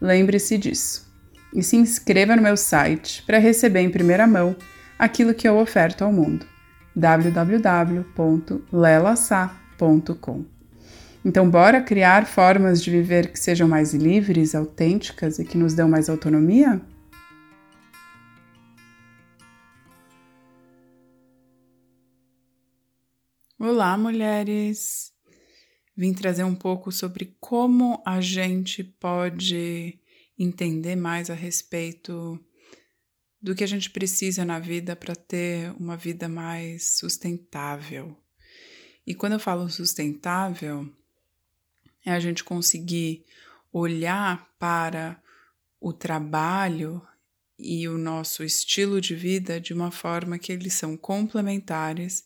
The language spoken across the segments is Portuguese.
Lembre-se disso. E se inscreva no meu site para receber em primeira mão aquilo que eu oferto ao mundo. www.lelasa.com. Então, bora criar formas de viver que sejam mais livres, autênticas e que nos dão mais autonomia? Olá, mulheres! Vim trazer um pouco sobre como a gente pode entender mais a respeito do que a gente precisa na vida para ter uma vida mais sustentável. E quando eu falo sustentável, é a gente conseguir olhar para o trabalho e o nosso estilo de vida de uma forma que eles são complementares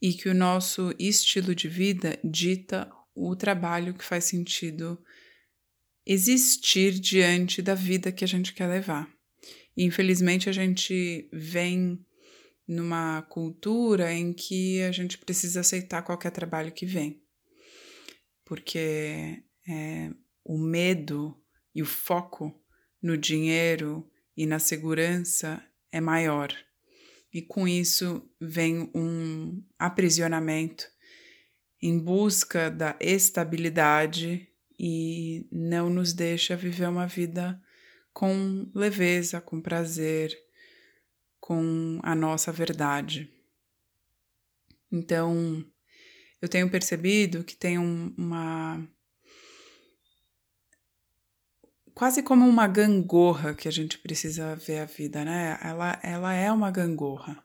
e que o nosso estilo de vida dita o trabalho que faz sentido existir diante da vida que a gente quer levar. E, infelizmente, a gente vem numa cultura em que a gente precisa aceitar qualquer trabalho que vem, porque é, o medo e o foco no dinheiro e na segurança é maior. E com isso vem um aprisionamento em busca da estabilidade e não nos deixa viver uma vida com leveza, com prazer, com a nossa verdade. Então, eu tenho percebido que tem um, uma. Quase como uma gangorra que a gente precisa ver a vida, né? Ela, ela é uma gangorra.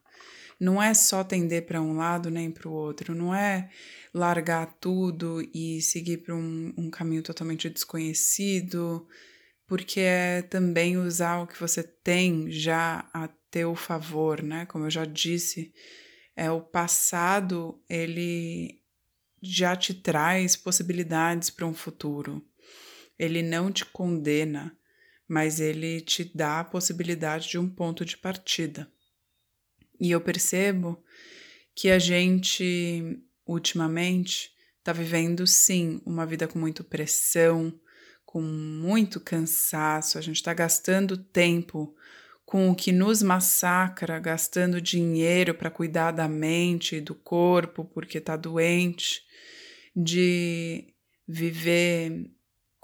Não é só tender para um lado nem para o outro, não é largar tudo e seguir para um, um caminho totalmente desconhecido, porque é também usar o que você tem já a teu favor, né? Como eu já disse, é o passado, ele já te traz possibilidades para um futuro. Ele não te condena, mas ele te dá a possibilidade de um ponto de partida. E eu percebo que a gente, ultimamente, está vivendo sim uma vida com muita pressão, com muito cansaço, a gente está gastando tempo com o que nos massacra, gastando dinheiro para cuidar da mente e do corpo porque está doente, de viver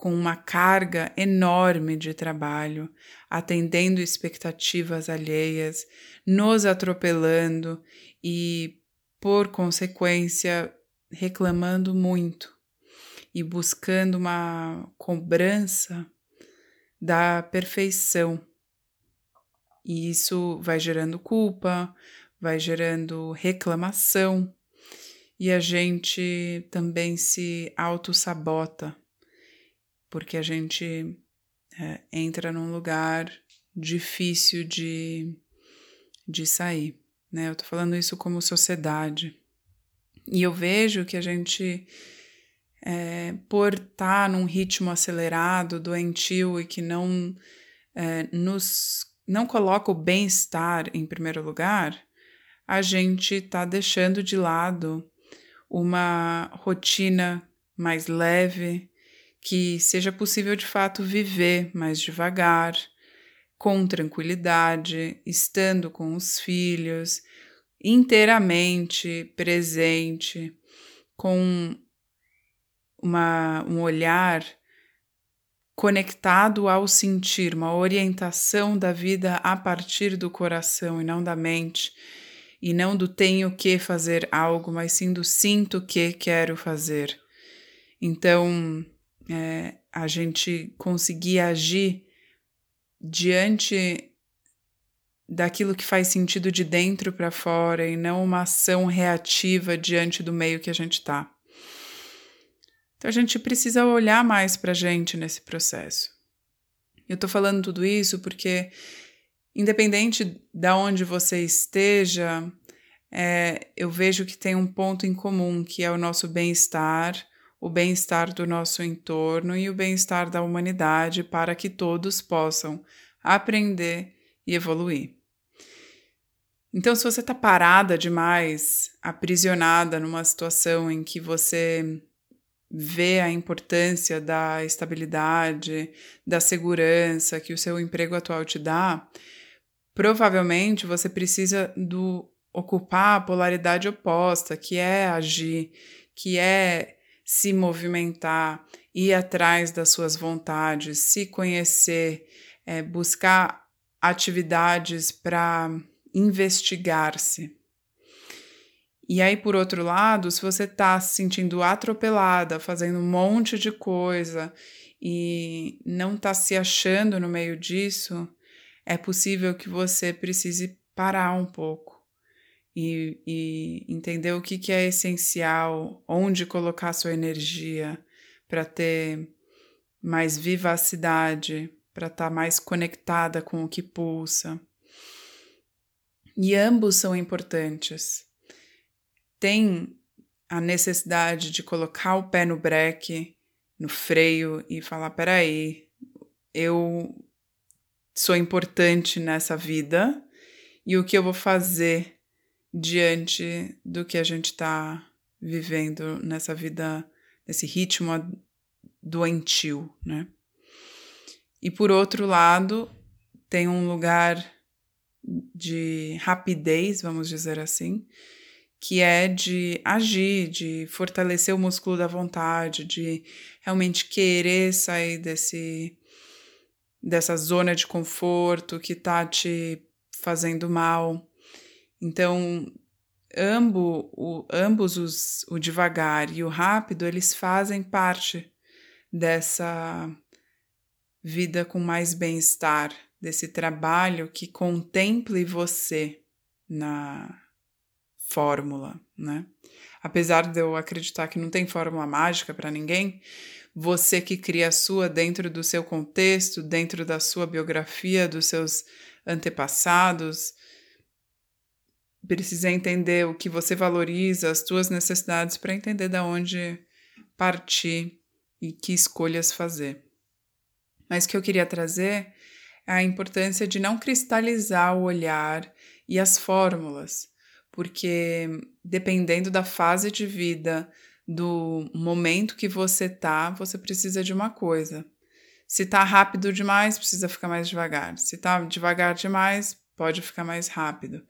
com uma carga enorme de trabalho, atendendo expectativas alheias, nos atropelando e, por consequência, reclamando muito e buscando uma cobrança da perfeição. E isso vai gerando culpa, vai gerando reclamação, e a gente também se auto-sabota porque a gente é, entra num lugar difícil de, de sair. Né? Eu tô falando isso como sociedade. E eu vejo que a gente, é, por estar tá num ritmo acelerado, doentio e que não é, nos não coloca o bem-estar em primeiro lugar, a gente está deixando de lado uma rotina mais leve, que seja possível de fato viver mais devagar, com tranquilidade, estando com os filhos, inteiramente presente, com uma, um olhar conectado ao sentir, uma orientação da vida a partir do coração e não da mente, e não do tenho que fazer algo, mas sim do sinto que quero fazer. Então, é, a gente conseguir agir diante daquilo que faz sentido de dentro para fora e não uma ação reativa diante do meio que a gente está. Então a gente precisa olhar mais para a gente nesse processo. Eu estou falando tudo isso porque, independente de onde você esteja, é, eu vejo que tem um ponto em comum que é o nosso bem-estar, o bem-estar do nosso entorno e o bem-estar da humanidade para que todos possam aprender e evoluir. Então, se você está parada demais, aprisionada numa situação em que você vê a importância da estabilidade, da segurança que o seu emprego atual te dá, provavelmente você precisa do ocupar a polaridade oposta, que é agir, que é se movimentar, ir atrás das suas vontades, se conhecer, é, buscar atividades para investigar-se. E aí, por outro lado, se você está se sentindo atropelada, fazendo um monte de coisa e não está se achando no meio disso, é possível que você precise parar um pouco e, e entender o que, que é essencial, onde colocar sua energia para ter mais vivacidade, para estar tá mais conectada com o que pulsa. E ambos são importantes. Tem a necessidade de colocar o pé no breque, no freio e falar: peraí, eu sou importante nessa vida e o que eu vou fazer diante do que a gente está vivendo nessa vida, nesse ritmo doentio, né? E por outro lado, tem um lugar de rapidez, vamos dizer assim, que é de agir, de fortalecer o músculo da vontade, de realmente querer sair desse dessa zona de conforto que tá te fazendo mal. Então, ambos, o, ambos os, o devagar e o rápido, eles fazem parte dessa vida com mais bem-estar, desse trabalho que contemple você na fórmula, né? Apesar de eu acreditar que não tem fórmula mágica para ninguém, você que cria a sua dentro do seu contexto, dentro da sua biografia, dos seus antepassados, precisa entender o que você valoriza, as suas necessidades para entender de onde partir e que escolhas fazer. Mas o que eu queria trazer é a importância de não cristalizar o olhar e as fórmulas, porque dependendo da fase de vida, do momento que você tá, você precisa de uma coisa. Se tá rápido demais, precisa ficar mais devagar. Se tá devagar demais, pode ficar mais rápido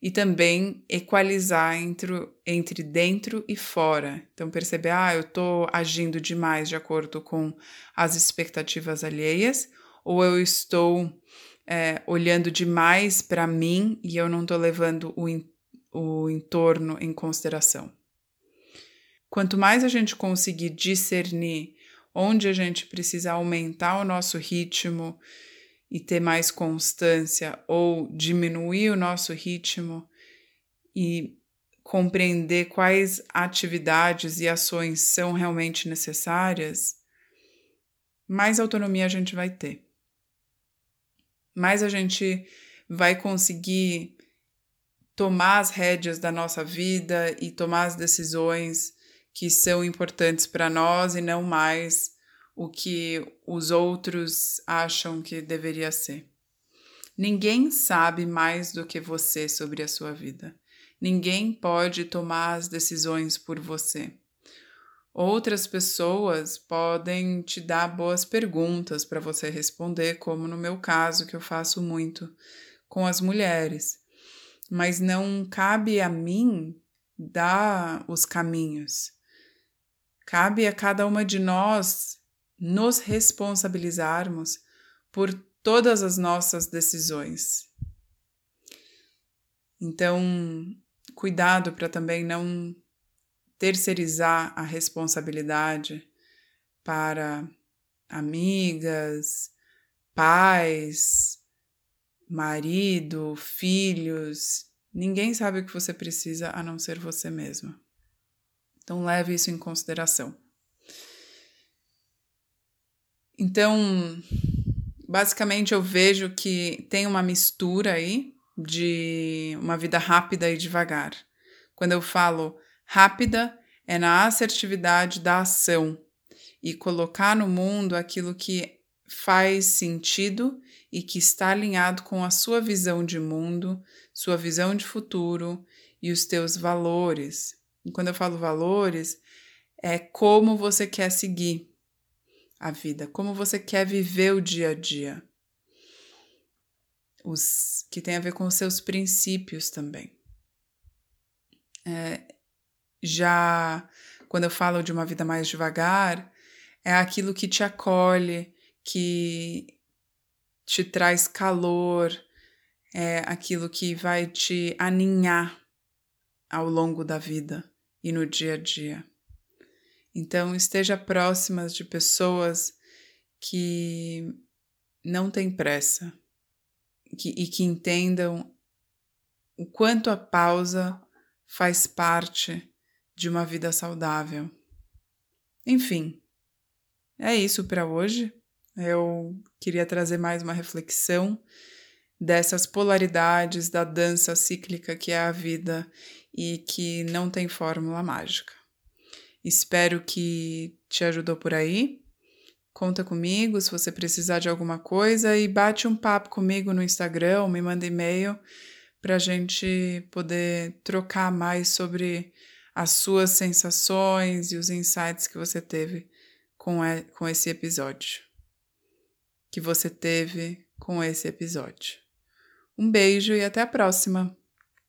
e também equalizar entre, entre dentro e fora. Então, perceber, ah, eu estou agindo demais de acordo com as expectativas alheias, ou eu estou é, olhando demais para mim e eu não estou levando o, o entorno em consideração. Quanto mais a gente conseguir discernir onde a gente precisa aumentar o nosso ritmo, e ter mais constância ou diminuir o nosso ritmo e compreender quais atividades e ações são realmente necessárias, mais autonomia a gente vai ter. Mais a gente vai conseguir tomar as rédeas da nossa vida e tomar as decisões que são importantes para nós e não mais o que os outros acham que deveria ser. Ninguém sabe mais do que você sobre a sua vida. Ninguém pode tomar as decisões por você. Outras pessoas podem te dar boas perguntas para você responder, como no meu caso, que eu faço muito com as mulheres. Mas não cabe a mim dar os caminhos. Cabe a cada uma de nós nos responsabilizarmos por todas as nossas decisões. Então, cuidado para também não terceirizar a responsabilidade para amigas, pais, marido, filhos. Ninguém sabe o que você precisa a não ser você mesma. Então, leve isso em consideração. Então, basicamente, eu vejo que tem uma mistura aí de uma vida rápida e devagar. Quando eu falo rápida, é na assertividade da ação e colocar no mundo aquilo que faz sentido e que está alinhado com a sua visão de mundo, sua visão de futuro e os teus valores. E quando eu falo valores, é como você quer seguir a vida, como você quer viver o dia a dia. Os que tem a ver com os seus princípios também. É, já quando eu falo de uma vida mais devagar, é aquilo que te acolhe, que te traz calor, é aquilo que vai te aninhar ao longo da vida e no dia a dia. Então, esteja próximas de pessoas que não têm pressa que, e que entendam o quanto a pausa faz parte de uma vida saudável. Enfim, é isso para hoje. Eu queria trazer mais uma reflexão dessas polaridades da dança cíclica que é a vida e que não tem fórmula mágica. Espero que te ajudou por aí. Conta comigo se você precisar de alguma coisa e bate um papo comigo no Instagram, me manda e-mail para a gente poder trocar mais sobre as suas sensações e os insights que você teve com, com esse episódio. Que você teve com esse episódio. Um beijo e até a próxima!